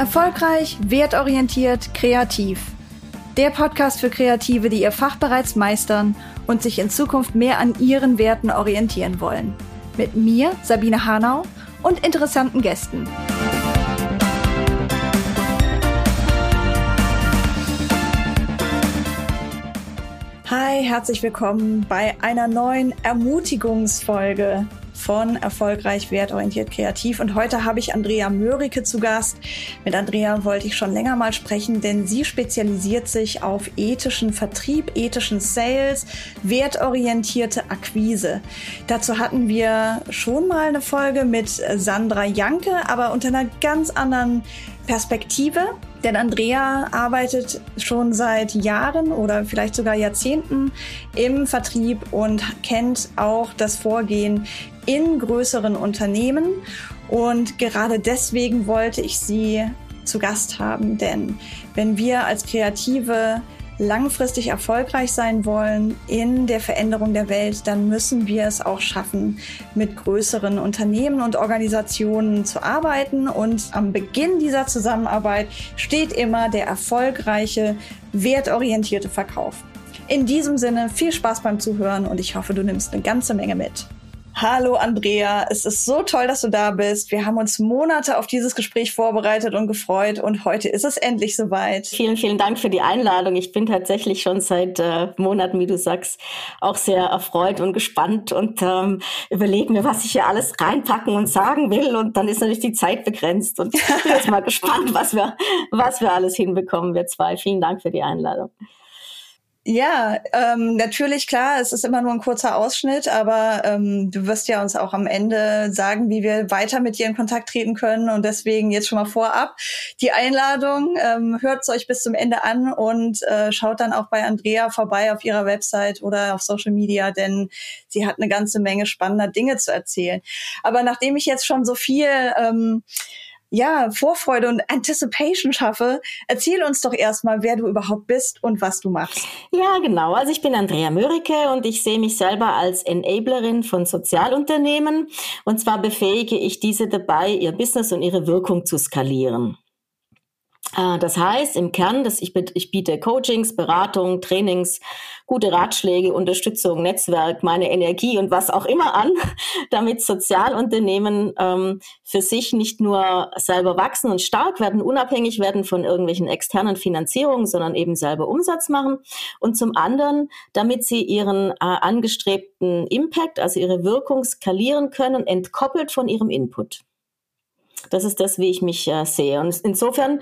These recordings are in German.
Erfolgreich, wertorientiert, kreativ. Der Podcast für Kreative, die ihr Fach bereits meistern und sich in Zukunft mehr an ihren Werten orientieren wollen. Mit mir, Sabine Hanau, und interessanten Gästen. Hi, herzlich willkommen bei einer neuen Ermutigungsfolge von Erfolgreich, Wertorientiert, Kreativ. Und heute habe ich Andrea Mörike zu Gast. Mit Andrea wollte ich schon länger mal sprechen, denn sie spezialisiert sich auf ethischen Vertrieb, ethischen Sales, wertorientierte Akquise. Dazu hatten wir schon mal eine Folge mit Sandra Janke, aber unter einer ganz anderen Perspektive. Denn Andrea arbeitet schon seit Jahren oder vielleicht sogar Jahrzehnten im Vertrieb und kennt auch das Vorgehen in größeren Unternehmen. Und gerade deswegen wollte ich sie zu Gast haben, denn wenn wir als Kreative langfristig erfolgreich sein wollen in der Veränderung der Welt, dann müssen wir es auch schaffen, mit größeren Unternehmen und Organisationen zu arbeiten. Und am Beginn dieser Zusammenarbeit steht immer der erfolgreiche, wertorientierte Verkauf. In diesem Sinne viel Spaß beim Zuhören und ich hoffe, du nimmst eine ganze Menge mit. Hallo Andrea, es ist so toll, dass du da bist. Wir haben uns Monate auf dieses Gespräch vorbereitet und gefreut und heute ist es endlich soweit. Vielen, vielen Dank für die Einladung. Ich bin tatsächlich schon seit äh, Monaten, wie du sagst, auch sehr erfreut und gespannt und ähm, überlege mir, was ich hier alles reinpacken und sagen will. Und dann ist natürlich die Zeit begrenzt und ich bin jetzt mal gespannt, was wir, was wir alles hinbekommen, wir zwei. Vielen Dank für die Einladung. Ja, ähm, natürlich klar, es ist immer nur ein kurzer Ausschnitt, aber ähm, du wirst ja uns auch am Ende sagen, wie wir weiter mit dir in Kontakt treten können und deswegen jetzt schon mal vorab die Einladung, ähm, hört es euch bis zum Ende an und äh, schaut dann auch bei Andrea vorbei auf ihrer Website oder auf Social Media, denn sie hat eine ganze Menge spannender Dinge zu erzählen. Aber nachdem ich jetzt schon so viel ähm, ja, Vorfreude und Anticipation schaffe, erzähl uns doch erstmal, wer du überhaupt bist und was du machst. Ja, genau. Also ich bin Andrea Mörike und ich sehe mich selber als Enablerin von Sozialunternehmen. Und zwar befähige ich diese dabei, ihr Business und ihre Wirkung zu skalieren. Äh, das heißt im Kern, dass ich, ich biete Coachings, Beratung, Trainings, gute Ratschläge, Unterstützung, Netzwerk, meine Energie und was auch immer an, damit Sozialunternehmen ähm, für sich nicht nur selber wachsen und stark werden, unabhängig werden von irgendwelchen externen Finanzierungen, sondern eben selber Umsatz machen. Und zum anderen, damit sie ihren äh, angestrebten Impact, also ihre Wirkung skalieren können, entkoppelt von ihrem Input. Das ist das, wie ich mich äh, sehe. Und insofern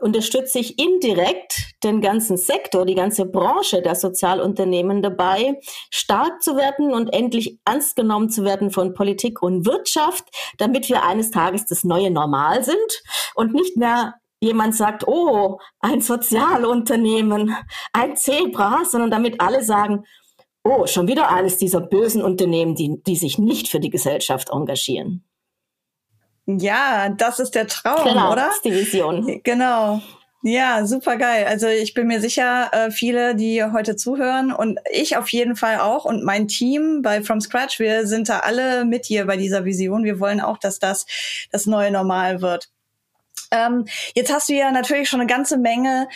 unterstütze ich indirekt den ganzen Sektor, die ganze Branche der Sozialunternehmen dabei, stark zu werden und endlich ernst genommen zu werden von Politik und Wirtschaft, damit wir eines Tages das neue Normal sind und nicht mehr jemand sagt, oh, ein Sozialunternehmen, ein Zebra, sondern damit alle sagen, oh, schon wieder eines dieser bösen Unternehmen, die, die sich nicht für die Gesellschaft engagieren. Ja, das ist der Traum, genau, oder? Das ist die Vision. Genau. Ja, super geil. Also ich bin mir sicher, äh, viele, die heute zuhören und ich auf jeden Fall auch und mein Team bei From Scratch, wir sind da alle mit dir bei dieser Vision. Wir wollen auch, dass das das neue Normal wird. Ähm, jetzt hast du ja natürlich schon eine ganze Menge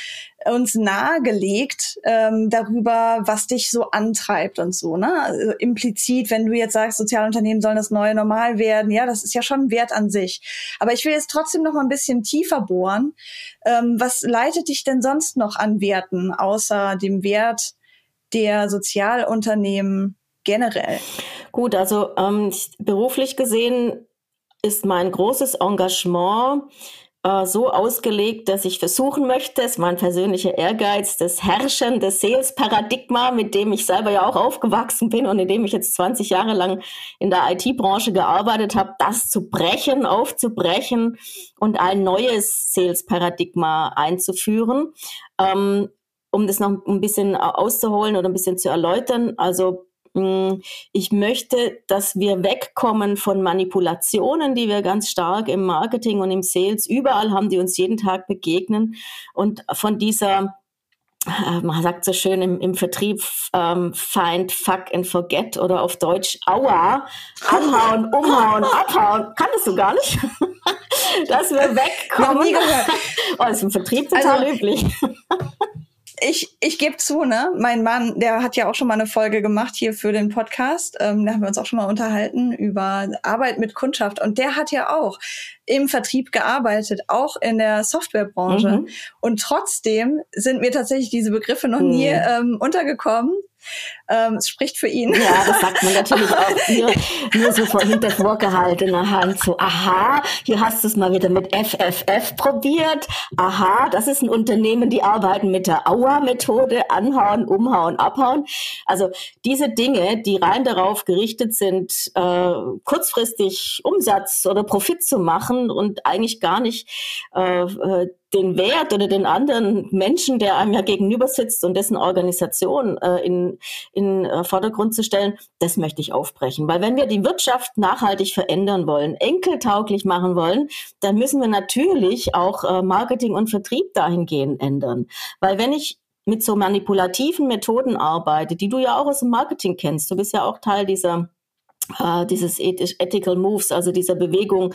uns nahegelegt ähm, darüber, was dich so antreibt und so. Ne? Also implizit, wenn du jetzt sagst, Sozialunternehmen sollen das neue Normal werden, ja, das ist ja schon ein Wert an sich. Aber ich will jetzt trotzdem noch mal ein bisschen tiefer bohren. Ähm, was leitet dich denn sonst noch an Werten, außer dem Wert der Sozialunternehmen generell? Gut, also ähm, beruflich gesehen ist mein großes Engagement äh, so ausgelegt, dass ich versuchen möchte, es ist mein persönlicher Ehrgeiz, das Herrschen des Sales-Paradigma, mit dem ich selber ja auch aufgewachsen bin und in dem ich jetzt 20 Jahre lang in der IT-Branche gearbeitet habe, das zu brechen, aufzubrechen und ein neues Sales-Paradigma einzuführen. Ähm, um das noch ein bisschen auszuholen oder ein bisschen zu erläutern. Also ich möchte, dass wir wegkommen von Manipulationen, die wir ganz stark im Marketing und im Sales überall haben, die uns jeden Tag begegnen und von dieser äh, man sagt so schön im, im Vertrieb, ähm, find, fuck and forget oder auf Deutsch, aua, anhauen, umhauen, abhauen. Kanntest du gar nicht? dass wir wegkommen. Noch nie gehört. Oh, ist im Vertrieb total also, üblich ich, ich gebe zu, ne? Mein Mann, der hat ja auch schon mal eine Folge gemacht hier für den Podcast. Ähm, da haben wir uns auch schon mal unterhalten über Arbeit mit Kundschaft. Und der hat ja auch im Vertrieb gearbeitet, auch in der Softwarebranche. Mhm. Und trotzdem sind mir tatsächlich diese Begriffe noch nie mhm. ähm, untergekommen. Ähm, es spricht für ihn. Ja, das sagt man natürlich auch nur, nur so vor hinter vorgehaltener Hand. So, aha, hier hast du es mal wieder mit FFF probiert. Aha, das ist ein Unternehmen, die arbeiten mit der Auer-Methode, anhauen, umhauen, abhauen. Also diese Dinge, die rein darauf gerichtet sind, äh, kurzfristig Umsatz oder Profit zu machen und eigentlich gar nicht äh, äh den Wert oder den anderen Menschen, der einem ja gegenüber sitzt und dessen Organisation äh, in, in äh, Vordergrund zu stellen, das möchte ich aufbrechen. Weil wenn wir die Wirtschaft nachhaltig verändern wollen, enkeltauglich machen wollen, dann müssen wir natürlich auch äh, Marketing und Vertrieb dahingehend ändern. Weil wenn ich mit so manipulativen Methoden arbeite, die du ja auch aus dem Marketing kennst, du bist ja auch Teil dieser äh, dieses Ethical Moves, also dieser Bewegung,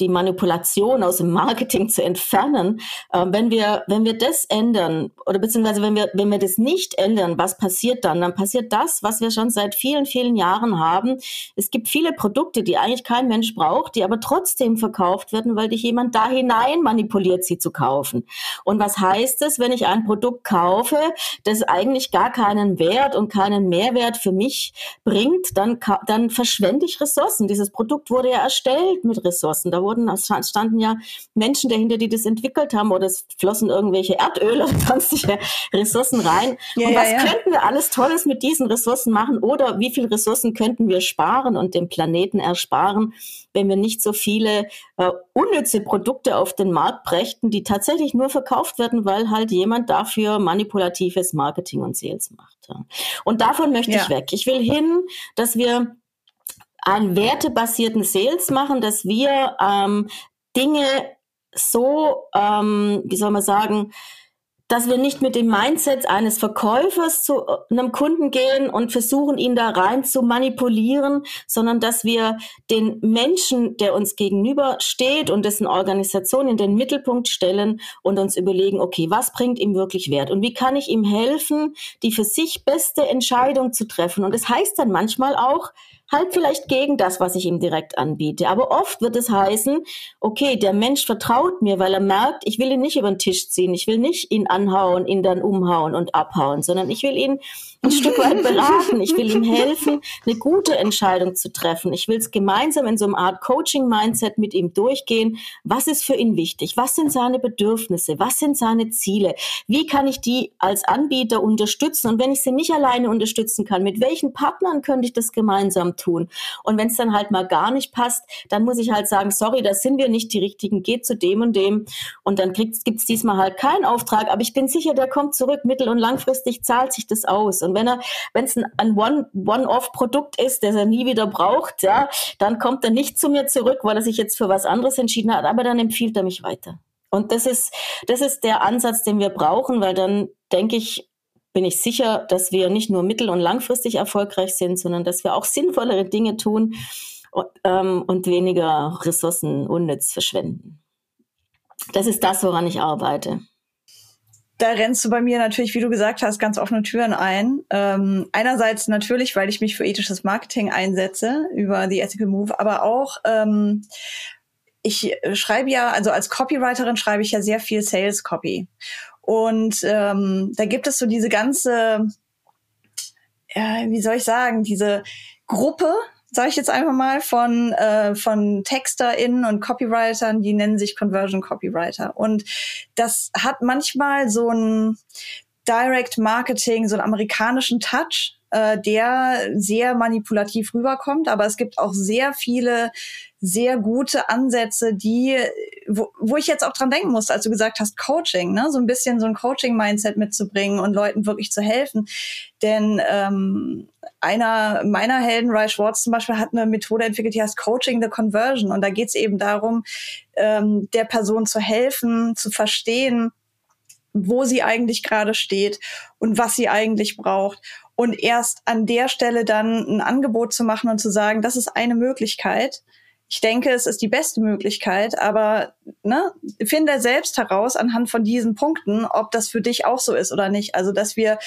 die Manipulation aus dem Marketing zu entfernen. Ähm, wenn wir, wenn wir das ändern oder beziehungsweise wenn wir, wenn wir das nicht ändern, was passiert dann? Dann passiert das, was wir schon seit vielen, vielen Jahren haben. Es gibt viele Produkte, die eigentlich kein Mensch braucht, die aber trotzdem verkauft werden, weil dich jemand da hinein manipuliert, sie zu kaufen. Und was heißt es, wenn ich ein Produkt kaufe, das eigentlich gar keinen Wert und keinen Mehrwert für mich bringt, dann, dann verschwende ich Ressourcen. Dieses Produkt wurde ja erstellt mit Ressourcen. Da wurden, es standen ja Menschen dahinter, die das entwickelt haben oder es flossen irgendwelche Erdöl oder sonstige Ressourcen rein. Ja, und was ja, ja. könnten wir alles Tolles mit diesen Ressourcen machen oder wie viele Ressourcen könnten wir sparen und dem Planeten ersparen, wenn wir nicht so viele äh, unnütze Produkte auf den Markt brächten, die tatsächlich nur verkauft werden, weil halt jemand dafür manipulatives Marketing und Sales macht. Und davon möchte ich weg. Ich will hin, dass wir einen wertebasierten Sales machen, dass wir ähm, Dinge so, ähm, wie soll man sagen, dass wir nicht mit dem Mindset eines Verkäufers zu äh, einem Kunden gehen und versuchen, ihn da rein zu manipulieren, sondern dass wir den Menschen, der uns gegenüber steht und dessen Organisation in den Mittelpunkt stellen und uns überlegen, okay, was bringt ihm wirklich Wert und wie kann ich ihm helfen, die für sich beste Entscheidung zu treffen. Und das heißt dann manchmal auch, halt vielleicht gegen das, was ich ihm direkt anbiete. Aber oft wird es heißen, okay, der Mensch vertraut mir, weil er merkt, ich will ihn nicht über den Tisch ziehen, ich will nicht ihn anhauen, ihn dann umhauen und abhauen, sondern ich will ihn ein Stück weit beraten. Ich will ihm helfen, eine gute Entscheidung zu treffen. Ich will es gemeinsam in so einer Art Coaching-Mindset mit ihm durchgehen. Was ist für ihn wichtig? Was sind seine Bedürfnisse? Was sind seine Ziele? Wie kann ich die als Anbieter unterstützen? Und wenn ich sie nicht alleine unterstützen kann, mit welchen Partnern könnte ich das gemeinsam tun? Und wenn es dann halt mal gar nicht passt, dann muss ich halt sagen, sorry, da sind wir nicht die Richtigen, geht zu dem und dem. Und dann gibt es diesmal halt keinen Auftrag. Aber ich bin sicher, der kommt zurück. Mittel- und langfristig zahlt sich das aus. Und wenn er, wenn es ein, One-Off-Produkt ist, das er nie wieder braucht, ja, dann kommt er nicht zu mir zurück, weil er sich jetzt für was anderes entschieden hat, aber dann empfiehlt er mich weiter. Und das ist, das ist der Ansatz, den wir brauchen, weil dann denke ich, bin ich sicher, dass wir nicht nur mittel- und langfristig erfolgreich sind, sondern dass wir auch sinnvollere Dinge tun und, ähm, und weniger Ressourcen unnütz verschwenden. Das ist das, woran ich arbeite da rennst du bei mir natürlich, wie du gesagt hast, ganz offene Türen ein. Ähm, einerseits natürlich, weil ich mich für ethisches Marketing einsetze über die Ethical Move, aber auch ähm, ich schreibe ja, also als Copywriterin schreibe ich ja sehr viel Sales Copy. Und ähm, da gibt es so diese ganze, ja, wie soll ich sagen, diese Gruppe sage ich jetzt einfach mal, von, äh, von TexterInnen und Copywritern, die nennen sich Conversion Copywriter. Und das hat manchmal so ein Direct Marketing, so einen amerikanischen Touch, äh, der sehr manipulativ rüberkommt. Aber es gibt auch sehr viele sehr gute Ansätze, die, wo, wo ich jetzt auch dran denken musste, als du gesagt hast, Coaching, ne? so ein bisschen so ein Coaching-Mindset mitzubringen und Leuten wirklich zu helfen. Denn ähm, einer meiner Helden, Ray Schwartz zum Beispiel, hat eine Methode entwickelt, die heißt Coaching the Conversion. Und da geht es eben darum, ähm, der Person zu helfen, zu verstehen, wo sie eigentlich gerade steht und was sie eigentlich braucht. Und erst an der Stelle dann ein Angebot zu machen und zu sagen, das ist eine Möglichkeit, Ich denke, es ist die beste Möglichkeit, aber ne, finde selbst heraus anhand von diesen Punkten, ob das für dich auch so ist oder nicht. Also, dass wir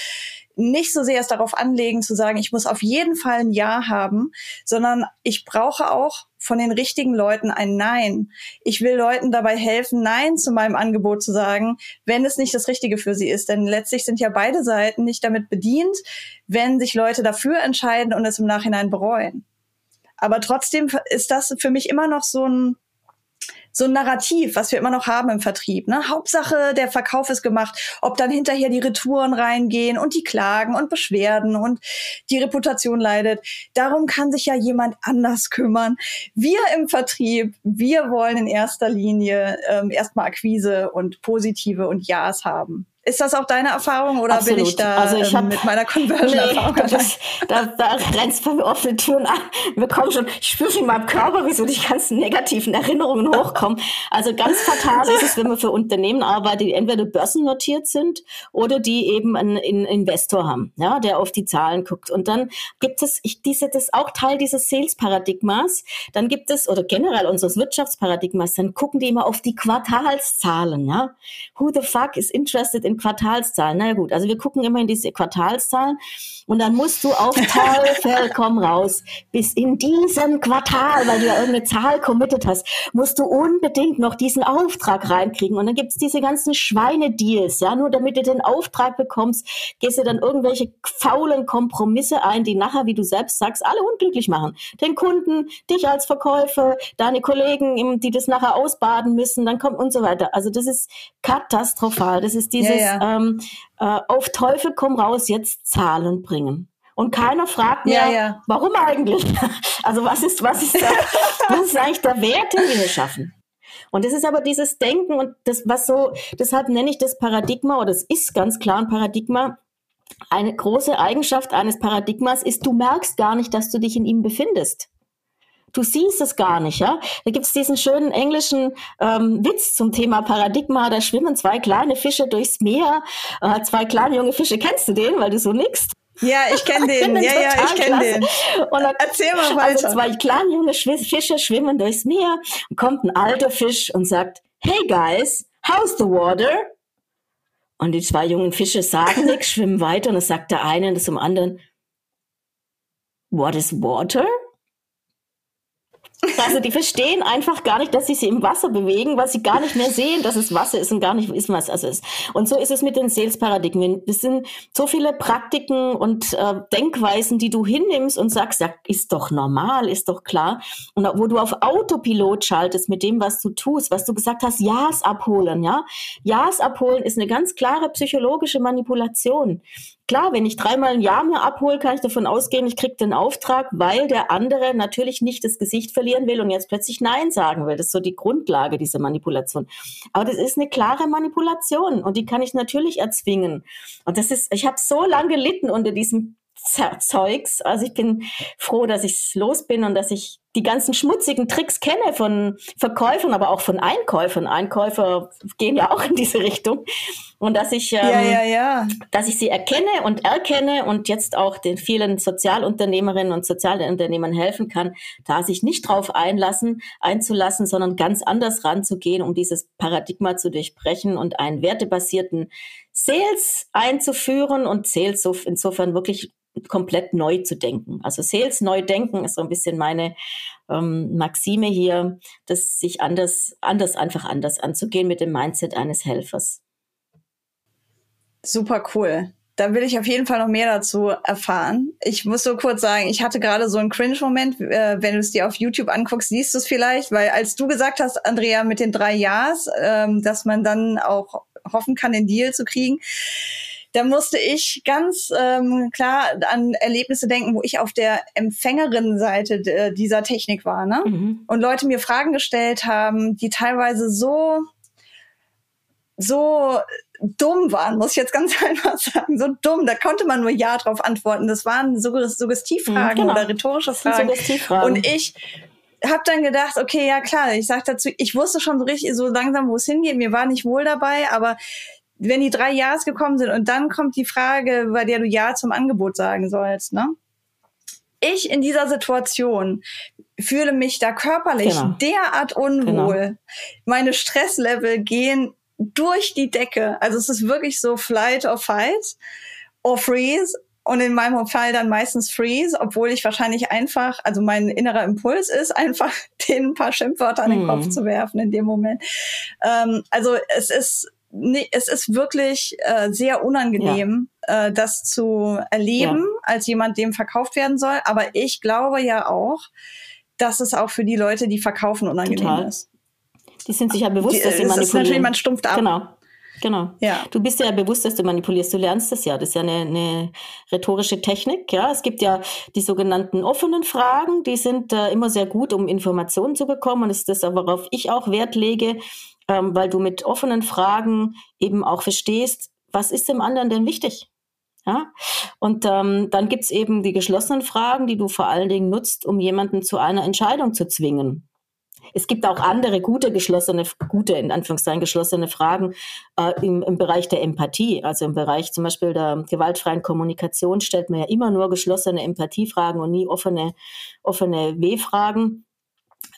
nicht so sehr es darauf anlegen zu sagen, ich muss auf jeden Fall ein Ja haben, sondern ich brauche auch von den richtigen Leuten ein Nein. Ich will Leuten dabei helfen, Nein zu meinem Angebot zu sagen, wenn es nicht das Richtige für sie ist. Denn letztlich sind ja beide Seiten nicht damit bedient, wenn sich Leute dafür entscheiden und es im Nachhinein bereuen. Aber trotzdem ist das für mich immer noch so ein so ein Narrativ, was wir immer noch haben im Vertrieb. Ne? Hauptsache, der Verkauf ist gemacht, ob dann hinterher die Retouren reingehen und die Klagen und Beschwerden und die Reputation leidet. Darum kann sich ja jemand anders kümmern. Wir im Vertrieb, wir wollen in erster Linie ähm, erstmal Akquise und positive und Ja's haben. Ist das auch deine Erfahrung oder Absolut. bin ich da also ich ähm, hab, mit meiner Conversion-Erfahrung? Nee, da, da rennst du mir offene Türen an. Wir kommen schon, ich spüre schon in meinem Körper, wie so die ganzen negativen Erinnerungen hochkommen. Also ganz fatal ist es, wenn man für Unternehmen arbeitet, die entweder börsennotiert sind oder die eben einen, einen Investor haben, ja, der auf die Zahlen guckt. Und dann gibt es, ich, diese, das ist auch Teil dieses Sales-Paradigmas. Dann gibt es, oder generell unseres Wirtschaftsparadigmas, dann gucken die immer auf die Quartalszahlen, ja. Who the fuck is interested in Quartalszahlen. Na gut, also wir gucken immer in diese Quartalszahlen und dann musst du auf Teufel komm raus. Bis in diesem Quartal, weil du ja irgendeine Zahl committed hast, musst du unbedingt noch diesen Auftrag reinkriegen. Und dann gibt's diese ganzen Schweinedeals, ja, nur damit du den Auftrag bekommst, gehst du dann irgendwelche faulen Kompromisse ein, die nachher, wie du selbst sagst, alle unglücklich machen. Den Kunden, dich als Verkäufer, deine Kollegen, die das nachher ausbaden müssen, dann kommt und so weiter. Also das ist katastrophal. Das ist dieses, ja, ja ja. ähm, äh, auf Teufel komm raus, jetzt Zahlen bringen. Und keiner fragt mehr, ja, ja. warum eigentlich? Also was ist, was ist, da, was ist eigentlich der Wert, den wir hier schaffen? Und das ist aber dieses Denken und das, was so, deshalb nenne ich das Paradigma, oder es ist ganz klar ein Paradigma, eine große Eigenschaft eines Paradigmas ist, du merkst gar nicht, dass du dich in ihm befindest. Du siehst es gar nicht, ja. Da gibt es diesen schönen englischen ähm, Witz zum Thema Paradigma. Da schwimmen zwei kleine Fische durchs Meer. Äh, zwei kleine junge Fische. Kennst du den, weil du so nix? Ja, ich kenne den. ja, ja, ich kenne den. Und dann, Erzähl mal also weiter. Also zwei kleine junge Fische schwimmen durchs Meer und kommt ein alter Fisch und sagt, Hey guys, how's the water? Und die zwei jungen Fische sagen nichts, schwimmen weiter und dann sagt der eine zum anderen, What is water? Also die verstehen einfach gar nicht, dass sie sich im Wasser bewegen, weil sie gar nicht mehr sehen, dass es Wasser ist und gar nicht wissen, was es ist. Und so ist es mit den Sales-Paradigmen. Es sind so viele Praktiken und äh, Denkweisen, die du hinnimmst und sagst, ja, ist doch normal, ist doch klar. Und wo du auf Autopilot schaltest mit dem, was du tust, was du gesagt hast, Ja's abholen, ja. Ja's abholen ist eine ganz klare psychologische Manipulation. Klar, wenn ich dreimal ein Jahr mir abhole, kann ich davon ausgehen, ich kriege den Auftrag, weil der andere natürlich nicht das Gesicht verlieren will und jetzt plötzlich Nein sagen will. Das ist so die Grundlage dieser Manipulation. Aber das ist eine klare Manipulation und die kann ich natürlich erzwingen. Und das ist, ich habe so lange gelitten unter diesem Zeugs. Also ich bin froh, dass ich los bin und dass ich die ganzen schmutzigen Tricks kenne von Verkäufern, aber auch von Einkäufern. Einkäufer gehen ja auch in diese Richtung. Und dass ich, ähm, ja, ja, ja. dass ich sie erkenne und erkenne und jetzt auch den vielen Sozialunternehmerinnen und Sozialunternehmern helfen kann, da sich nicht drauf einlassen, einzulassen, sondern ganz anders ranzugehen, um dieses Paradigma zu durchbrechen und einen wertebasierten Sales einzuführen und Sales so insofern wirklich komplett neu zu denken. Also Sales neu denken ist so ein bisschen meine ähm, Maxime hier, das sich anders, anders, einfach anders anzugehen mit dem Mindset eines Helfers. Super cool. Da will ich auf jeden Fall noch mehr dazu erfahren. Ich muss so kurz sagen, ich hatte gerade so einen Cringe-Moment. Äh, wenn du es dir auf YouTube anguckst, siehst du es vielleicht, weil als du gesagt hast, Andrea, mit den drei Ja's, ähm, dass man dann auch hoffen kann, den Deal zu kriegen, da musste ich ganz ähm, klar an Erlebnisse denken, wo ich auf der Empfängerinnenseite dieser Technik war, ne? Mhm. Und Leute mir Fragen gestellt haben, die teilweise so so dumm waren, muss ich jetzt ganz einfach sagen, so dumm. Da konnte man nur Ja drauf antworten. Das waren Suggestivfragen mhm, genau. oder rhetorische Fragen. Und ich habe dann gedacht, okay, ja klar, ich sag dazu, ich wusste schon so richtig, so langsam, wo es hingeht. Mir war nicht wohl dabei, aber wenn die drei Ja's gekommen sind und dann kommt die Frage, bei der du Ja zum Angebot sagen sollst, ne? Ich in dieser Situation fühle mich da körperlich genau. derart unwohl. Genau. Meine Stresslevel gehen durch die Decke. Also es ist wirklich so Flight or Fight or Freeze. Und in meinem Fall dann meistens Freeze, obwohl ich wahrscheinlich einfach, also mein innerer Impuls ist, einfach den ein paar Schimpfwörter an den mhm. Kopf zu werfen in dem Moment. Ähm, also es ist nee, es ist wirklich äh, sehr unangenehm, ja. äh, das zu erleben, ja. als jemand, dem verkauft werden soll. Aber ich glaube ja auch, dass es auch für die Leute, die verkaufen, unangenehm Total. ist. Die sind sich ja bewusst, die, dass sie manipulieren. Ist natürlich, man stumpft ab. Genau. Genau. Ja. Du bist ja bewusst, dass du manipulierst. Du lernst das ja. Das ist ja eine, eine rhetorische Technik. Ja, es gibt ja die sogenannten offenen Fragen. Die sind äh, immer sehr gut, um Informationen zu bekommen. Und das ist das, worauf ich auch Wert lege, ähm, weil du mit offenen Fragen eben auch verstehst, was ist dem anderen denn wichtig? Ja? Und ähm, dann gibt's eben die geschlossenen Fragen, die du vor allen Dingen nutzt, um jemanden zu einer Entscheidung zu zwingen. Es gibt auch andere gute geschlossene, gute in Anführungszeichen geschlossene Fragen äh, im, im Bereich der Empathie. Also im Bereich zum Beispiel der gewaltfreien Kommunikation stellt man ja immer nur geschlossene Empathiefragen und nie offene, offene W-Fragen.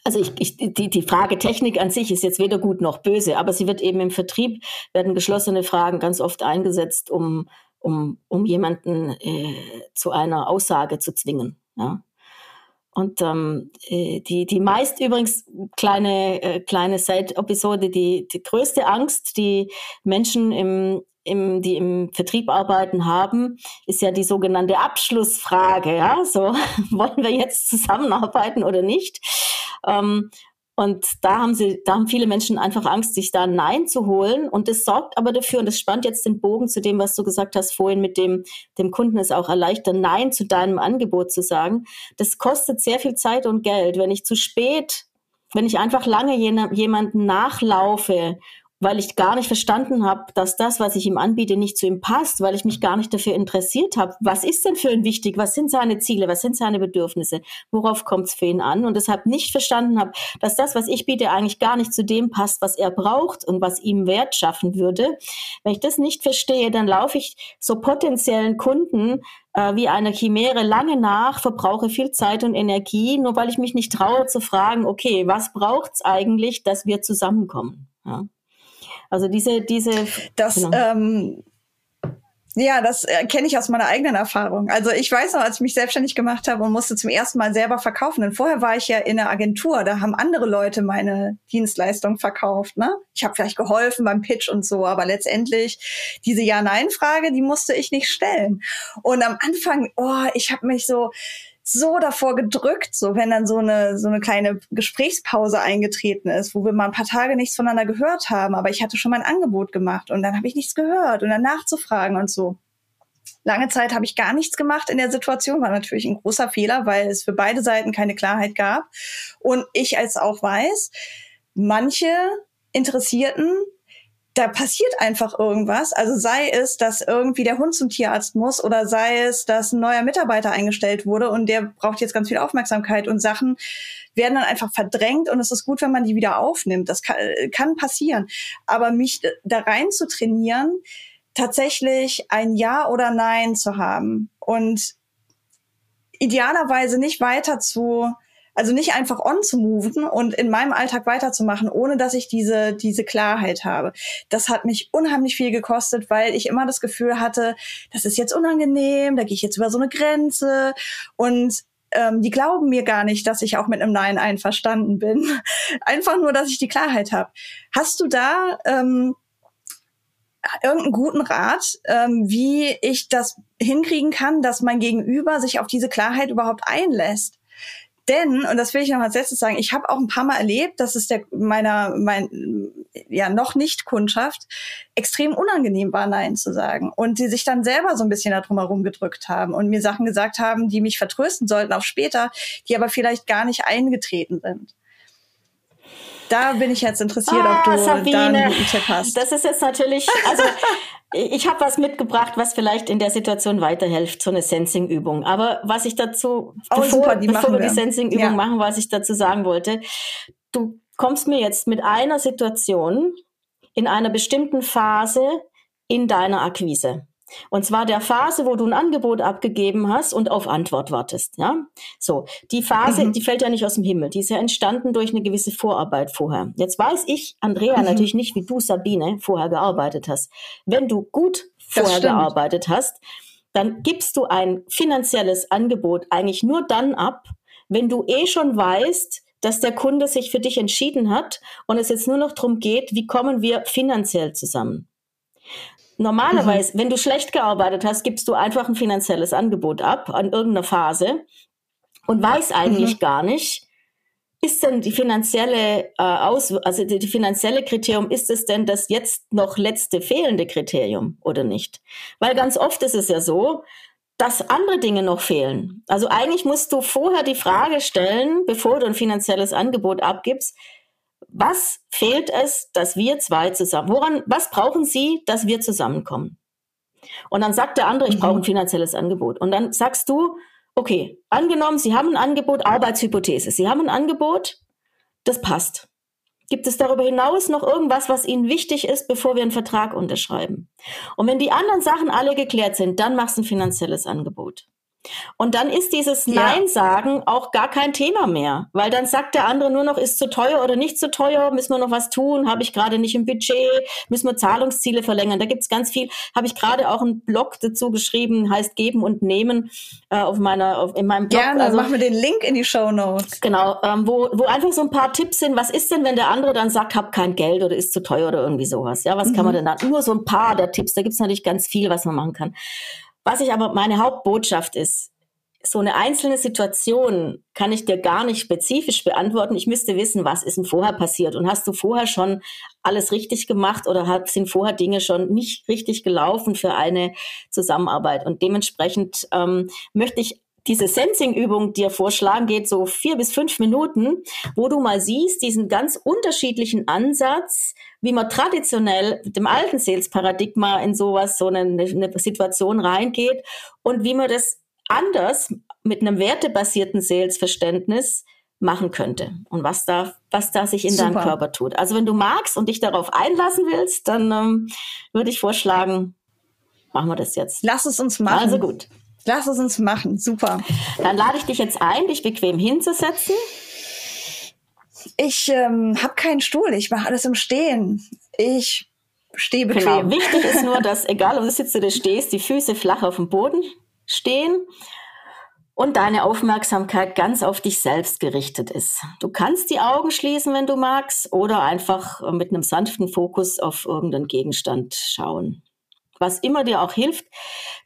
Also ich, ich, die, die Frage Technik an sich ist jetzt weder gut noch böse, aber sie wird eben im Vertrieb, werden geschlossene Fragen ganz oft eingesetzt, um, um, um jemanden äh, zu einer Aussage zu zwingen. Ja? Und ähm, äh, die, die meist übrigens kleine, äh, kleine Side-Episode, die, die größte Angst, die Menschen im, im, die im Vertrieb arbeiten haben, ist ja die sogenannte Abschlussfrage. Ja, so wollen wir jetzt zusammenarbeiten oder nicht? Ähm, und da haben sie, da haben viele Menschen einfach Angst, sich da Nein zu holen. Und das sorgt aber dafür, und das spannt jetzt den Bogen zu dem, was du gesagt hast vorhin, mit dem, dem Kunden es auch erleichtert, Nein zu deinem Angebot zu sagen. Das kostet sehr viel Zeit und Geld. Wenn ich zu spät, wenn ich einfach lange jemanden nachlaufe weil ich gar nicht verstanden habe, dass das, was ich ihm anbiete, nicht zu ihm passt, weil ich mich gar nicht dafür interessiert habe. Was ist denn für ihn wichtig? Was sind seine Ziele? Was sind seine Bedürfnisse? Worauf kommt es für ihn an? Und deshalb nicht verstanden habe, dass das, was ich biete, eigentlich gar nicht zu dem passt, was er braucht und was ihm Wert schaffen würde. Wenn ich das nicht verstehe, dann laufe ich so potenziellen Kunden äh, wie einer Chimäre lange nach, verbrauche viel Zeit und Energie, nur weil ich mich nicht traue zu fragen, okay, was braucht's eigentlich, dass wir zusammenkommen? Ja. Also diese, diese. Das, genau. ähm, ja, das äh, kenne ich aus meiner eigenen Erfahrung. Also ich weiß noch, als ich mich selbstständig gemacht habe und musste zum ersten Mal selber verkaufen. Denn vorher war ich ja in einer Agentur, da haben andere Leute meine Dienstleistung verkauft. Ne? Ich habe vielleicht geholfen beim Pitch und so, aber letztendlich diese Ja-Nein-Frage, die musste ich nicht stellen. Und am Anfang, oh, ich habe mich so so davor gedrückt, so wenn dann so eine so eine kleine Gesprächspause eingetreten ist, wo wir mal ein paar Tage nichts voneinander gehört haben, aber ich hatte schon mein Angebot gemacht und dann habe ich nichts gehört und dann nachzufragen und so. Lange Zeit habe ich gar nichts gemacht in der Situation, war natürlich ein großer Fehler, weil es für beide Seiten keine Klarheit gab und ich als auch weiß, manche Interessierten da passiert einfach irgendwas. Also sei es, dass irgendwie der Hund zum Tierarzt muss oder sei es, dass ein neuer Mitarbeiter eingestellt wurde und der braucht jetzt ganz viel Aufmerksamkeit und Sachen werden dann einfach verdrängt und es ist gut, wenn man die wieder aufnimmt. Das kann, kann passieren. Aber mich da rein zu trainieren, tatsächlich ein Ja oder Nein zu haben und idealerweise nicht weiter zu also nicht einfach on zu moven und in meinem Alltag weiterzumachen, ohne dass ich diese, diese Klarheit habe. Das hat mich unheimlich viel gekostet, weil ich immer das Gefühl hatte, das ist jetzt unangenehm, da gehe ich jetzt über so eine Grenze und ähm, die glauben mir gar nicht, dass ich auch mit einem Nein einverstanden bin. Einfach nur, dass ich die Klarheit habe. Hast du da ähm, irgendeinen guten Rat, ähm, wie ich das hinkriegen kann, dass mein Gegenüber sich auf diese Klarheit überhaupt einlässt? Denn, und das will ich noch als letztes sagen, ich habe auch ein paar Mal erlebt, dass es der meiner, mein, ja, noch nicht Kundschaft extrem unangenehm war, Nein zu sagen. Und die sich dann selber so ein bisschen darum herum gedrückt haben und mir Sachen gesagt haben, die mich vertrösten sollten auf später, die aber vielleicht gar nicht eingetreten sind. Da bin ich jetzt interessiert, ah, ob du Sabine, da einen guten Tipp hast. Das ist jetzt natürlich, also ich habe was mitgebracht, was vielleicht in der Situation weiterhilft, so eine Sensing-Übung. Aber was ich dazu, oh, bevor, super, bevor wir die Sensing-Übung ja. machen, was ich dazu sagen wollte, du kommst mir jetzt mit einer Situation in einer bestimmten Phase in deiner Akquise. Und zwar der Phase, wo du ein Angebot abgegeben hast und auf Antwort wartest. Ja, so die Phase, mhm. die fällt ja nicht aus dem Himmel. Die ist ja entstanden durch eine gewisse Vorarbeit vorher. Jetzt weiß ich, Andrea, mhm. natürlich nicht, wie du, Sabine, vorher gearbeitet hast. Wenn du gut vorher gearbeitet hast, dann gibst du ein finanzielles Angebot eigentlich nur dann ab, wenn du eh schon weißt, dass der Kunde sich für dich entschieden hat und es jetzt nur noch darum geht, wie kommen wir finanziell zusammen. Normalerweise, mhm. wenn du schlecht gearbeitet hast, gibst du einfach ein finanzielles Angebot ab an irgendeiner Phase und weiß eigentlich mhm. gar nicht, ist denn die finanzielle äh, Aus, also die, die, finanzielle Kriterium, ist es denn das jetzt noch letzte fehlende Kriterium oder nicht? Weil ganz oft ist es ja so, dass andere Dinge noch fehlen. Also eigentlich musst du vorher die Frage stellen, bevor du ein finanzielles Angebot abgibst, was fehlt es, dass wir zwei zusammen, woran, was brauchen Sie, dass wir zusammenkommen? Und dann sagt der andere, ich mhm. brauche ein finanzielles Angebot. Und dann sagst du, okay, angenommen, Sie haben ein Angebot, Arbeitshypothese. Sie haben ein Angebot, das passt. Gibt es darüber hinaus noch irgendwas, was Ihnen wichtig ist, bevor wir einen Vertrag unterschreiben? Und wenn die anderen Sachen alle geklärt sind, dann machst du ein finanzielles Angebot. Und dann ist dieses Nein sagen auch gar kein Thema mehr, weil dann sagt der andere nur noch, ist zu teuer oder nicht zu teuer, müssen wir noch was tun, habe ich gerade nicht im Budget, müssen wir Zahlungsziele verlängern. Da gibt's ganz viel, habe ich gerade auch einen Blog dazu geschrieben, heißt Geben und Nehmen äh, auf meiner, auf, in meinem Blog. Gerne, also, machen wir den Link in die Show Notes. Genau, ähm, wo, wo einfach so ein paar Tipps sind, was ist denn, wenn der andere dann sagt, hab kein Geld oder ist zu teuer oder irgendwie sowas. Ja, was mhm. kann man mhm. denn da? Nur so ein paar der Tipps, da gibt's natürlich ganz viel, was man machen kann. Was ich aber meine Hauptbotschaft ist, so eine einzelne Situation kann ich dir gar nicht spezifisch beantworten. Ich müsste wissen, was ist denn vorher passiert und hast du vorher schon alles richtig gemacht oder sind vorher Dinge schon nicht richtig gelaufen für eine Zusammenarbeit? Und dementsprechend ähm, möchte ich diese Sensing-Übung dir vorschlagen, geht so vier bis fünf Minuten, wo du mal siehst, diesen ganz unterschiedlichen Ansatz, wie man traditionell mit dem alten Sales-Paradigma in sowas, so eine, eine Situation reingeht und wie man das anders mit einem wertebasierten Sales-Verständnis machen könnte und was da, was da sich in Super. deinem Körper tut. Also wenn du magst und dich darauf einlassen willst, dann ähm, würde ich vorschlagen, machen wir das jetzt. Lass es uns machen. Also gut. Lass es uns machen. Super. Dann lade ich dich jetzt ein, dich bequem hinzusetzen. Ich ähm, habe keinen Stuhl. Ich mache alles im Stehen. Ich stehe bequem. Genau. Wichtig ist nur, dass egal ob du sitzt oder stehst, die Füße flach auf dem Boden stehen und deine Aufmerksamkeit ganz auf dich selbst gerichtet ist. Du kannst die Augen schließen, wenn du magst, oder einfach mit einem sanften Fokus auf irgendeinen Gegenstand schauen. Was immer dir auch hilft,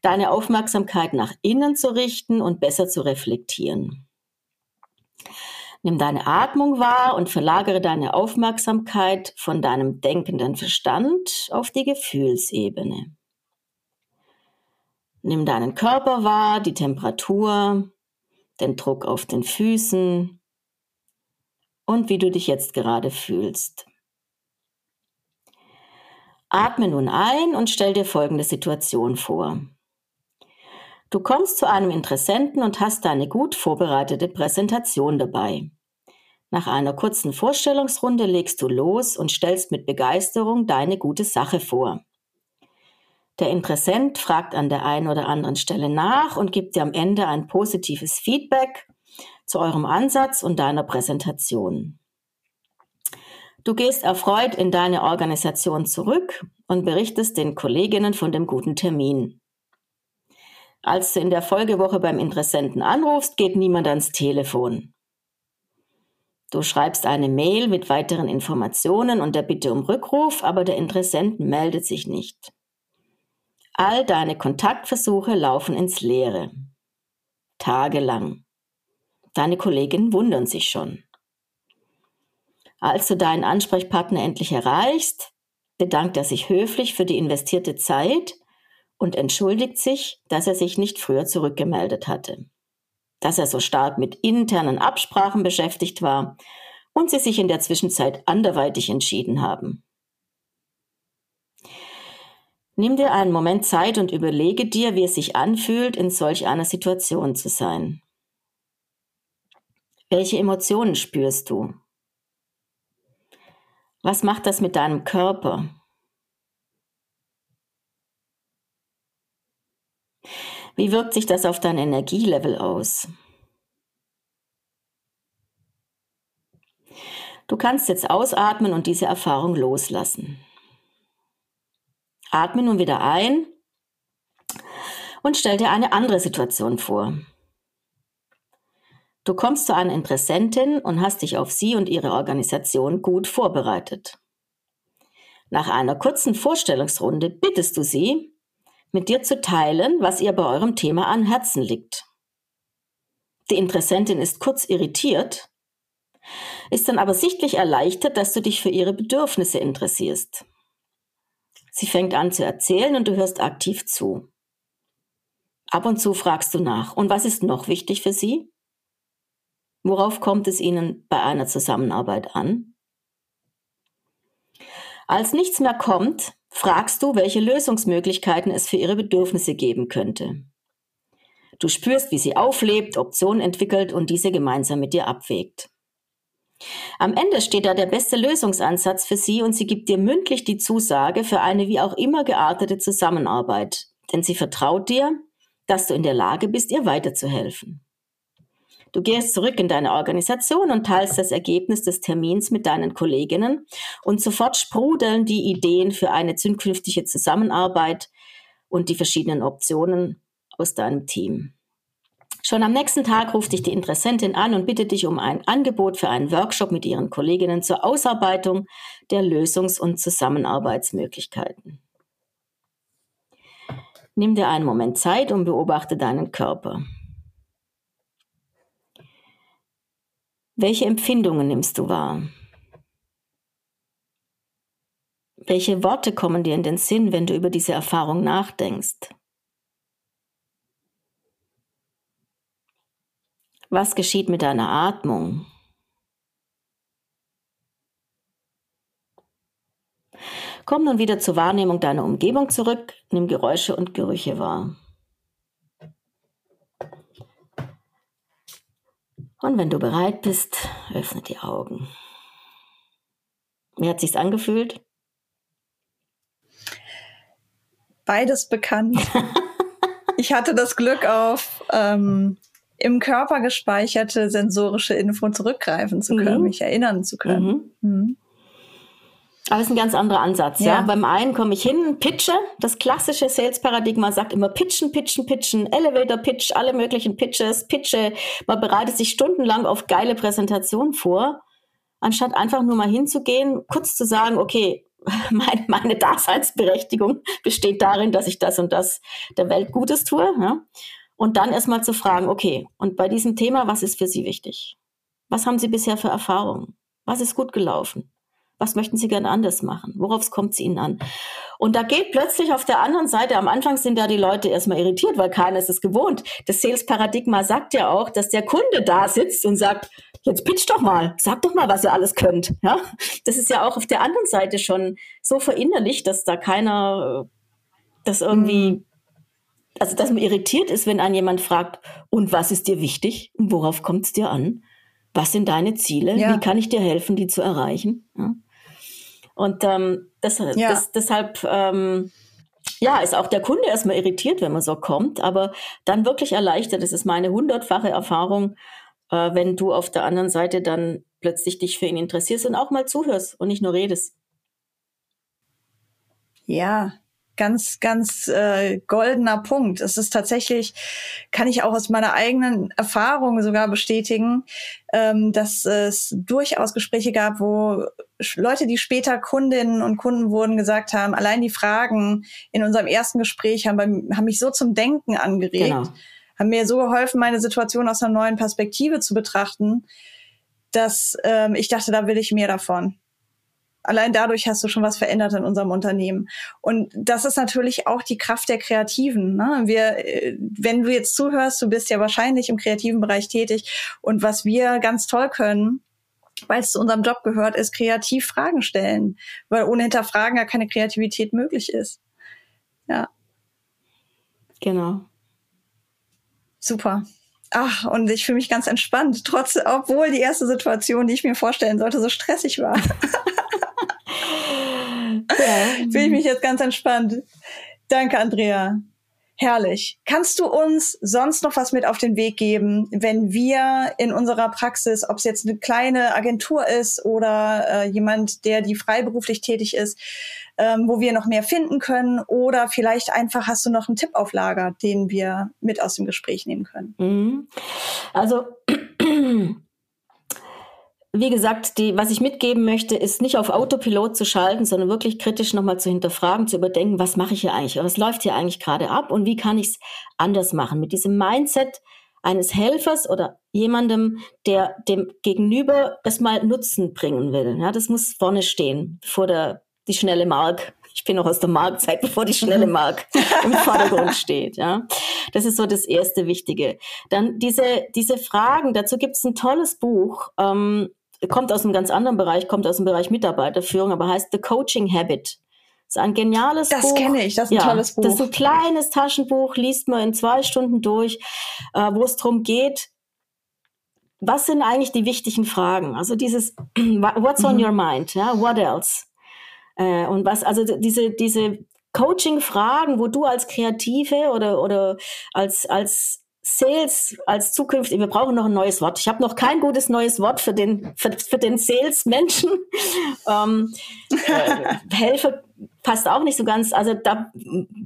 deine Aufmerksamkeit nach innen zu richten und besser zu reflektieren. Nimm deine Atmung wahr und verlagere deine Aufmerksamkeit von deinem denkenden Verstand auf die Gefühlsebene. Nimm deinen Körper wahr, die Temperatur, den Druck auf den Füßen und wie du dich jetzt gerade fühlst. Atme nun ein und stell dir folgende Situation vor. Du kommst zu einem Interessenten und hast deine gut vorbereitete Präsentation dabei. Nach einer kurzen Vorstellungsrunde legst du los und stellst mit Begeisterung deine gute Sache vor. Der Interessent fragt an der einen oder anderen Stelle nach und gibt dir am Ende ein positives Feedback zu eurem Ansatz und deiner Präsentation. Du gehst erfreut in deine Organisation zurück und berichtest den Kolleginnen von dem guten Termin. Als du in der Folgewoche beim Interessenten anrufst, geht niemand ans Telefon. Du schreibst eine Mail mit weiteren Informationen und der Bitte um Rückruf, aber der Interessent meldet sich nicht. All deine Kontaktversuche laufen ins Leere. Tagelang. Deine Kolleginnen wundern sich schon. Als du deinen Ansprechpartner endlich erreichst, bedankt er sich höflich für die investierte Zeit und entschuldigt sich, dass er sich nicht früher zurückgemeldet hatte, dass er so stark mit internen Absprachen beschäftigt war und sie sich in der Zwischenzeit anderweitig entschieden haben. Nimm dir einen Moment Zeit und überlege dir, wie es sich anfühlt, in solch einer Situation zu sein. Welche Emotionen spürst du? Was macht das mit deinem Körper? Wie wirkt sich das auf dein Energielevel aus? Du kannst jetzt ausatmen und diese Erfahrung loslassen. Atme nun wieder ein und stell dir eine andere Situation vor. Du kommst zu einer Interessentin und hast dich auf sie und ihre Organisation gut vorbereitet. Nach einer kurzen Vorstellungsrunde bittest du sie, mit dir zu teilen, was ihr bei eurem Thema an Herzen liegt. Die Interessentin ist kurz irritiert, ist dann aber sichtlich erleichtert, dass du dich für ihre Bedürfnisse interessierst. Sie fängt an zu erzählen und du hörst aktiv zu. Ab und zu fragst du nach. Und was ist noch wichtig für sie? Worauf kommt es ihnen bei einer Zusammenarbeit an? Als nichts mehr kommt, fragst du, welche Lösungsmöglichkeiten es für ihre Bedürfnisse geben könnte. Du spürst, wie sie auflebt, Optionen entwickelt und diese gemeinsam mit dir abwägt. Am Ende steht da der beste Lösungsansatz für sie und sie gibt dir mündlich die Zusage für eine wie auch immer geartete Zusammenarbeit, denn sie vertraut dir, dass du in der Lage bist, ihr weiterzuhelfen. Du gehst zurück in deine Organisation und teilst das Ergebnis des Termins mit deinen Kolleginnen und sofort sprudeln die Ideen für eine zukünftige Zusammenarbeit und die verschiedenen Optionen aus deinem Team. Schon am nächsten Tag ruft dich die Interessentin an und bittet dich um ein Angebot für einen Workshop mit ihren Kolleginnen zur Ausarbeitung der Lösungs- und Zusammenarbeitsmöglichkeiten. Nimm dir einen Moment Zeit und beobachte deinen Körper. Welche Empfindungen nimmst du wahr? Welche Worte kommen dir in den Sinn, wenn du über diese Erfahrung nachdenkst? Was geschieht mit deiner Atmung? Komm nun wieder zur Wahrnehmung deiner Umgebung zurück, nimm Geräusche und Gerüche wahr. Und wenn du bereit bist, öffne die Augen. Wie hat sich's angefühlt? Beides bekannt. ich hatte das Glück auf ähm, im Körper gespeicherte sensorische Info zurückgreifen zu können, mhm. mich erinnern zu können. Mhm. Mhm. Aber es ist ein ganz anderer Ansatz, ja. ja. Beim einen komme ich hin, pitche. Das klassische Sales-Paradigma sagt immer pitchen, pitchen, pitchen, Elevator-Pitch, alle möglichen Pitches, Pitche. Man bereitet sich stundenlang auf geile Präsentationen vor, anstatt einfach nur mal hinzugehen, kurz zu sagen, okay, meine, meine Daseinsberechtigung besteht darin, dass ich das und das der Welt Gutes tue. Ja? Und dann erstmal zu fragen, okay, und bei diesem Thema, was ist für Sie wichtig? Was haben Sie bisher für Erfahrungen? Was ist gut gelaufen? Was möchten Sie gerne anders machen? Worauf kommt es Ihnen an? Und da geht plötzlich auf der anderen Seite, am Anfang sind ja die Leute erstmal irritiert, weil keiner ist es gewohnt. Das Sales-Paradigma sagt ja auch, dass der Kunde da sitzt und sagt, jetzt pitch doch mal, sag doch mal, was ihr alles könnt. Ja? Das ist ja auch auf der anderen Seite schon so verinnerlicht, dass da keiner das irgendwie mhm also dass man irritiert ist, wenn ein jemand fragt, und was ist dir wichtig und worauf kommt es dir an? Was sind deine Ziele? Ja. Wie kann ich dir helfen, die zu erreichen? Ja. Und ähm, das, ja. das, deshalb ähm, ja, ist auch der Kunde erstmal irritiert, wenn man so kommt, aber dann wirklich erleichtert. Das ist meine hundertfache Erfahrung, äh, wenn du auf der anderen Seite dann plötzlich dich für ihn interessierst und auch mal zuhörst und nicht nur redest. Ja, ganz, ganz äh, goldener Punkt. Es ist tatsächlich, kann ich auch aus meiner eigenen Erfahrung sogar bestätigen, ähm, dass es durchaus Gespräche gab, wo Leute, die später Kundinnen und Kunden wurden, gesagt haben, allein die Fragen in unserem ersten Gespräch haben, bei, haben mich so zum Denken angeregt, genau. haben mir so geholfen, meine Situation aus einer neuen Perspektive zu betrachten, dass ähm, ich dachte, da will ich mehr davon. Allein dadurch hast du schon was verändert in unserem Unternehmen. Und das ist natürlich auch die Kraft der Kreativen. Ne? Wir, äh, wenn du jetzt zuhörst, du bist ja wahrscheinlich im kreativen Bereich tätig. Und was wir ganz toll können, weil es zu unserem Job gehört, ist kreativ Fragen stellen. Weil ohne Hinterfragen ja keine Kreativität möglich ist. Ja. Genau. Super. Ach, und ich fühle mich ganz entspannt, trotz, obwohl die erste Situation, die ich mir vorstellen sollte, so stressig war. ja. Fühle ich mich jetzt ganz entspannt. Danke, Andrea. Herrlich. Kannst du uns sonst noch was mit auf den Weg geben, wenn wir in unserer Praxis, ob es jetzt eine kleine Agentur ist oder äh, jemand, der die freiberuflich tätig ist, ähm, wo wir noch mehr finden können oder vielleicht einfach hast du noch einen Tipp auf Lager, den wir mit aus dem Gespräch nehmen können? Mhm. Also wie gesagt, die, was ich mitgeben möchte, ist nicht auf Autopilot zu schalten, sondern wirklich kritisch nochmal zu hinterfragen, zu überdenken, was mache ich hier eigentlich, was läuft hier eigentlich gerade ab und wie kann ich es anders machen. Mit diesem Mindset eines Helfers oder jemandem, der dem Gegenüber das mal Nutzen bringen will. Ja, das muss vorne stehen, bevor der, die schnelle Mark ich bin noch aus der Marktzeit, bevor die schnelle Mark im Vordergrund steht. Ja, das ist so das erste Wichtige. Dann diese diese Fragen. Dazu gibt es ein tolles Buch. Ähm, kommt aus einem ganz anderen Bereich, kommt aus dem Bereich Mitarbeiterführung, aber heißt The Coaching Habit. Das ist ein geniales das Buch. Das kenne ich, das ist ein ja, tolles Buch. Das ist ein kleines Taschenbuch, liest man in zwei Stunden durch, äh, wo es darum geht, was sind eigentlich die wichtigen Fragen? Also dieses What's on mhm. your mind? Ja, what else? Äh, und was, also diese, diese Coaching-Fragen, wo du als Kreative oder, oder als, als Sales als zukünftig, wir brauchen noch ein neues Wort. Ich habe noch kein gutes neues Wort für den, für, für den Sales-Menschen. ähm, äh, Helfer passt auch nicht so ganz. Also da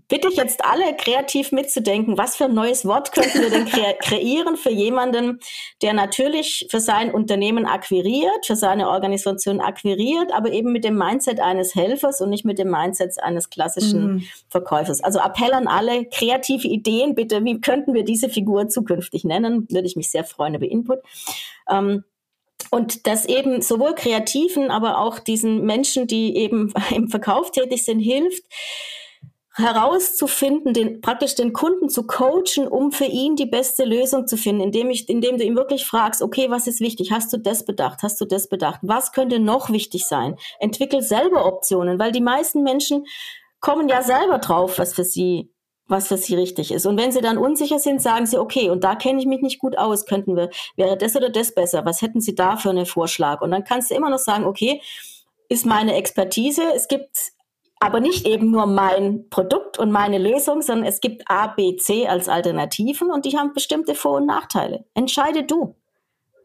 bitte ich jetzt alle kreativ mitzudenken, was für ein neues Wort könnten wir denn kre kreieren für jemanden, der natürlich für sein Unternehmen akquiriert, für seine Organisation akquiriert, aber eben mit dem Mindset eines Helfers und nicht mit dem Mindset eines klassischen mhm. Verkäufers. Also Appell an alle, kreative Ideen bitte, wie könnten wir diese Figur zukünftig nennen? Würde ich mich sehr freuen über Input. Ähm, und das eben sowohl Kreativen, aber auch diesen Menschen, die eben im Verkauf tätig sind, hilft, herauszufinden, den, praktisch den Kunden zu coachen, um für ihn die beste Lösung zu finden, indem ich, indem du ihm wirklich fragst, okay, was ist wichtig? Hast du das bedacht? Hast du das bedacht? Was könnte noch wichtig sein? Entwickel selber Optionen, weil die meisten Menschen kommen ja selber drauf, was für sie was für sie richtig ist. Und wenn sie dann unsicher sind, sagen sie, okay, und da kenne ich mich nicht gut aus, könnten wir, wäre das oder das besser? Was hätten sie da für einen Vorschlag? Und dann kannst du immer noch sagen, okay, ist meine Expertise, es gibt aber nicht eben nur mein Produkt und meine Lösung, sondern es gibt A, B, C als Alternativen und die haben bestimmte Vor- und Nachteile. Entscheide du.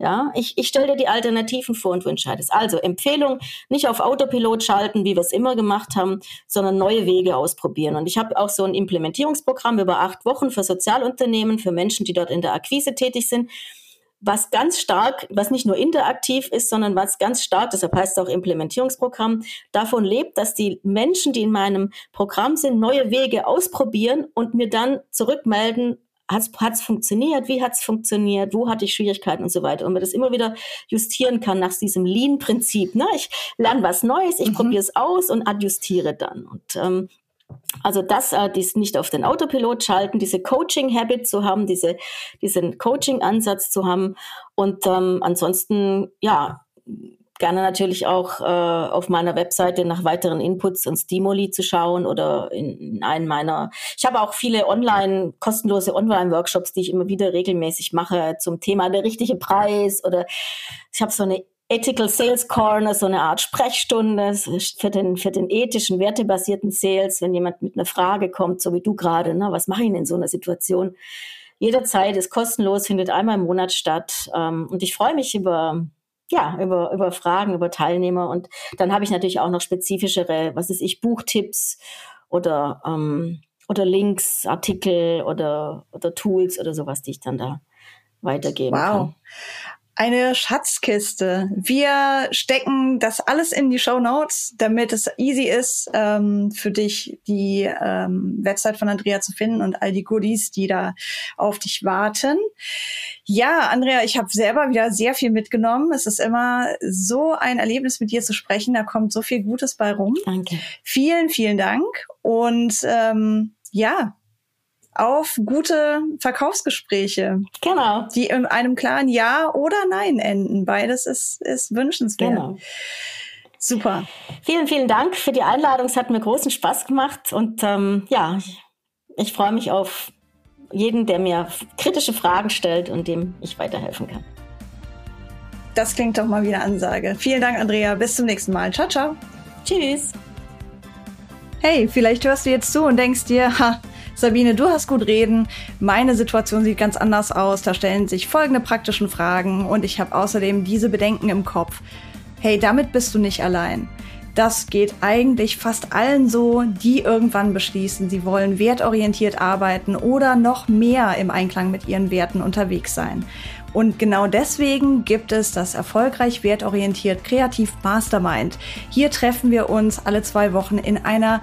Ja, ich, ich stelle dir die Alternativen vor und du entscheidest. Also Empfehlung, nicht auf Autopilot schalten, wie wir es immer gemacht haben, sondern neue Wege ausprobieren. Und ich habe auch so ein Implementierungsprogramm über acht Wochen für Sozialunternehmen, für Menschen, die dort in der Akquise tätig sind was ganz stark, was nicht nur interaktiv ist, sondern was ganz stark, deshalb heißt es auch Implementierungsprogramm, davon lebt, dass die Menschen, die in meinem Programm sind, neue Wege ausprobieren und mir dann zurückmelden, hat es funktioniert, wie hat es funktioniert, wo hatte ich Schwierigkeiten und so weiter. Und man das immer wieder justieren kann nach diesem Lean-Prinzip. Ne? Ich lerne was Neues, ich mhm. probiere es aus und adjustiere dann. Und ähm, also das, äh, dies nicht auf den Autopilot schalten, diese Coaching-Habit zu haben, diese, diesen Coaching-Ansatz zu haben und ähm, ansonsten, ja, gerne natürlich auch äh, auf meiner Webseite nach weiteren Inputs und Stimuli zu schauen oder in, in einen meiner. Ich habe auch viele online, kostenlose Online-Workshops, die ich immer wieder regelmäßig mache zum Thema der richtige Preis oder ich habe so eine Ethical Sales Corner, so eine Art Sprechstunde für den, für den ethischen, wertebasierten Sales, wenn jemand mit einer Frage kommt, so wie du gerade, ne, was mache ich in so einer Situation? Jederzeit ist kostenlos, findet einmal im Monat statt. Ähm, und ich freue mich über ja, über, über Fragen, über Teilnehmer. Und dann habe ich natürlich auch noch spezifischere, was ist ich, Buchtipps oder, ähm, oder Links, Artikel oder, oder Tools oder sowas, die ich dann da weitergeben wow. kann eine Schatzkiste. Wir stecken das alles in die Show Notes, damit es easy ist, ähm, für dich die ähm, Website von Andrea zu finden und all die Goodies, die da auf dich warten. Ja, Andrea, ich habe selber wieder sehr viel mitgenommen. Es ist immer so ein Erlebnis, mit dir zu sprechen. Da kommt so viel Gutes bei rum. Danke. Vielen, vielen Dank. Und ähm, ja, auf gute Verkaufsgespräche. Genau. Die in einem klaren Ja oder Nein enden. Beides ist, ist wünschenswert. Genau. Super. Vielen, vielen Dank für die Einladung. Es hat mir großen Spaß gemacht und ähm, ja, ich, ich freue mich auf jeden, der mir kritische Fragen stellt und dem ich weiterhelfen kann. Das klingt doch mal wie eine Ansage. Vielen Dank, Andrea. Bis zum nächsten Mal. Ciao, ciao. Tschüss. Hey, vielleicht hörst du jetzt zu und denkst dir, ha, Sabine, du hast gut reden. Meine Situation sieht ganz anders aus. Da stellen sich folgende praktischen Fragen und ich habe außerdem diese Bedenken im Kopf. Hey, damit bist du nicht allein. Das geht eigentlich fast allen so, die irgendwann beschließen, sie wollen wertorientiert arbeiten oder noch mehr im Einklang mit ihren Werten unterwegs sein. Und genau deswegen gibt es das erfolgreich wertorientiert Kreativ Mastermind. Hier treffen wir uns alle zwei Wochen in einer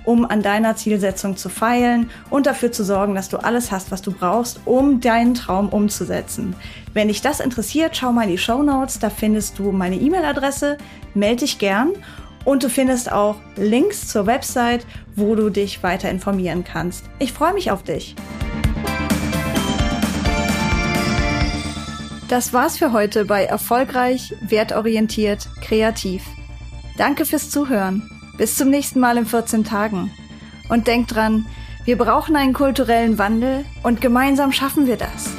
um an deiner Zielsetzung zu feilen und dafür zu sorgen, dass du alles hast, was du brauchst, um deinen Traum umzusetzen. Wenn dich das interessiert, schau mal in die Show Notes, da findest du meine E-Mail-Adresse, melde dich gern und du findest auch Links zur Website, wo du dich weiter informieren kannst. Ich freue mich auf dich. Das war's für heute bei Erfolgreich, Wertorientiert, Kreativ. Danke fürs Zuhören. Bis zum nächsten Mal in 14 Tagen. Und denkt dran, wir brauchen einen kulturellen Wandel und gemeinsam schaffen wir das.